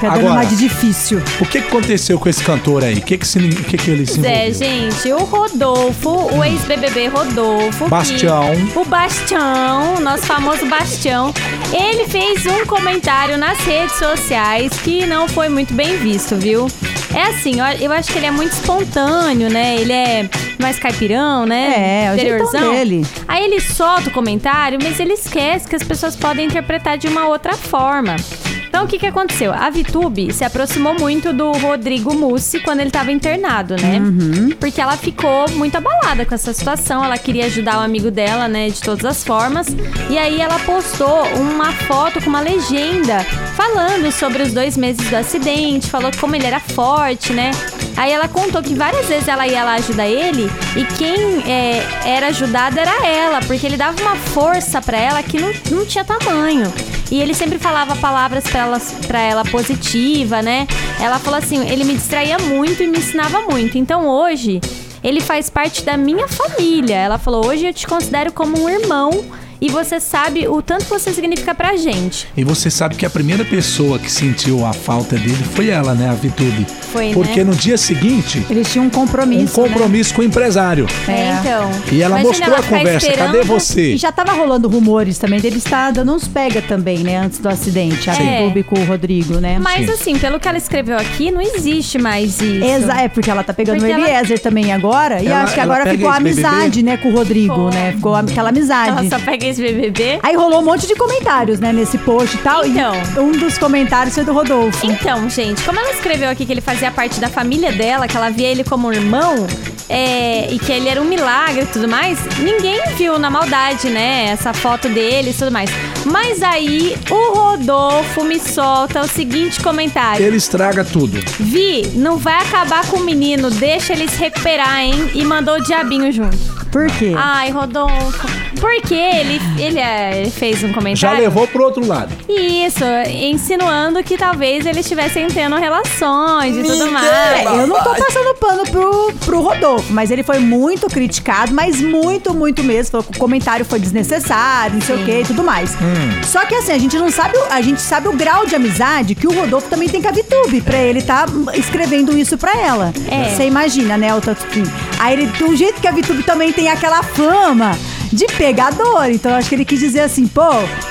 Tá dando Agora- de difícil. O que, que aconteceu com esse cantor aí? O que, que, se, o que, que ele se Pois é, envolveu? gente, o Rodolfo, o ex-BBB Rodolfo. que- Bastião. o Bastião, nosso famoso Bastião, ele fez um comentário nas redes sociais que não foi muito bem visto, viu? É assim, eu acho que ele é muito espontâneo, né? Ele é mais caipirão, né? É, é o jeitão dele. Aí ele solta o comentário, mas ele esquece que as pessoas podem interpretar de uma outra forma. Então, o que, que aconteceu? A Vitube se aproximou muito do Rodrigo Mussi quando ele estava internado, né? Uhum. Porque ela ficou muito abalada com essa situação. Ela queria ajudar o amigo dela, né? De todas as formas. E aí ela postou uma foto com uma legenda falando sobre os dois meses do acidente, falou como ele era forte, né? Aí ela contou que várias vezes ela ia lá ajudar ele e quem é, era ajudada era ela, porque ele dava uma força pra ela que não, não tinha tamanho. E ele sempre falava palavras pra ela, pra ela positiva, né? Ela falou assim: ele me distraía muito e me ensinava muito. Então hoje, ele faz parte da minha família. Ela falou: hoje eu te considero como um irmão e você sabe o tanto que você significa pra gente. E você sabe que a primeira pessoa que sentiu a falta dele foi ela, né? A Vitube. Foi, Porque né? no dia seguinte, Eles tinham um um compromisso. compromisso com o empresário. É, então. E ela Imagina mostrou a ficar conversa. Cadê você? E já tava rolando rumores também dele estar dando uns pega também, né? Antes do acidente. A É. Vitube com o Rodrigo, né? Mas Sim. assim, pelo que ela escreveu aqui, não existe mais isso. Exa é, porque ela tá pegando Porque o ela- Eliezer também agora. E Ela- acho que ela agora ficou a BBB? amizade, né, com o Rodrigo, Ficou. né? Ficou aquela amizade. Ela só pega esse BBB. Aí rolou um monte de comentários, né, nesse post e tal. Então. E um dos comentários foi do Rodolfo. Então, gente, como ela escreveu aqui que ele fazia parte da família dela, que ela via ele como um irmão, é, e que ele era um milagre e tudo mais, ninguém viu na maldade, né? Essa foto dele e tudo mais. Mas aí o Rodolfo me solta o seguinte comentário. Ele estraga tudo. Vi, não vai acabar com o menino, deixa ele se recuperar, hein? E mandou o diabinho junto. Por quê? Ai, Rodolfo. Porque ele, ele, é, ele fez um Já comentário. levou pro outro lado. Isso, insinuando que talvez eles estivessem tendo relações e tudo mais. É, eu não tô passando pano pro, pro Rodolfo, mas ele foi muito criticado, mas muito, muito mesmo. Falou que o comentário foi desnecessário, não sei o que e tudo mais. Só que assim, a gente não sabe, o- a gente sabe o grau de amizade que o Rodolfo também tem com a Vitube, pra ele tá escrevendo isso pra ela. É. Você imagina, né, o. Aí ele, do jeito que a Vitube também tem aquela fama de pegador. Então eu acho que ele quis dizer assim, pô,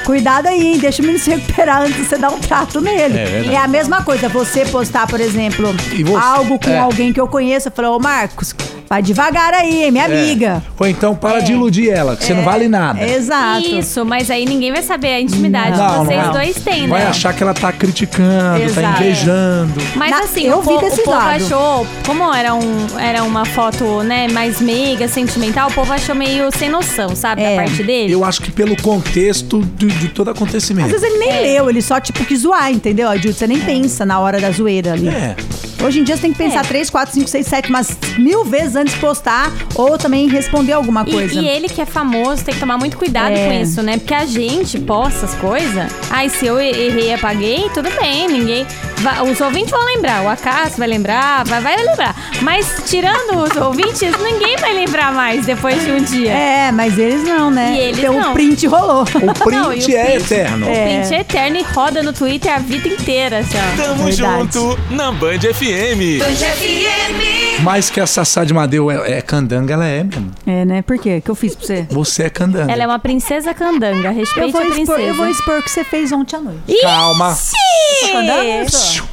cuidado aí, hein, deixa o menino se recuperar antes de você dar um trato nele. É. É a mesma coisa, você postar, por exemplo, você- algo com é. alguém que eu conheço, falo, ô Marcos, vai devagar aí, hein, minha amiga. É. Ou então para de iludir ela, que você não vale nada. Exato. Isso, mas aí ninguém vai saber a intimidade Não, que vocês não. dois têm, Vai né? achar que ela tá criticando, tá Exato. invejando. Mas Na- assim, eu o, vi po- desse o povo lado. achou, como era, um, era uma foto, né, mais meiga, sentimental, o povo achou meio sem noção, sabe, É. da parte dele. Eu acho que pelo contexto de, de todo acontecimento. Às vezes ele nem É. leu, ele só tipo quis zoar, entendeu, Adilson? Você nem pensa na hora da zoeira ali. É. Hoje em dia você tem que pensar É. 3, 4, 5, 6, 7, mas mil vezes antes de postar ou também responder alguma E- coisa. E, ele que é famoso tem que tomar muito cuidado É. com isso, né? Porque a gente posta as coisas. Ai, se eu errei e apaguei, tudo bem, ninguém. vai- os ouvintes vão lembrar, o Acaso vai lembrar, vai, vai lembrar. Mas tirando os ouvintes, ninguém vai lembrar mais depois de um dia. É, mas eles não, né? E eles Então não. o print rolou. O print Não, e o é print- eterno. O print é eterno e roda no Twitter a vida inteira, assim, ó. Tamo Verdade. junto na Band FM. Mais que a Sassá de Madeu é, é candanga, ela é mesmo. É, né? Por quê? O que eu fiz pra você? Você é candanga. Ela é uma princesa candanga, Eu respeite vou, a expor, princesa. eu vou expor o que você fez ontem à noite. Calma. Tá andando, só?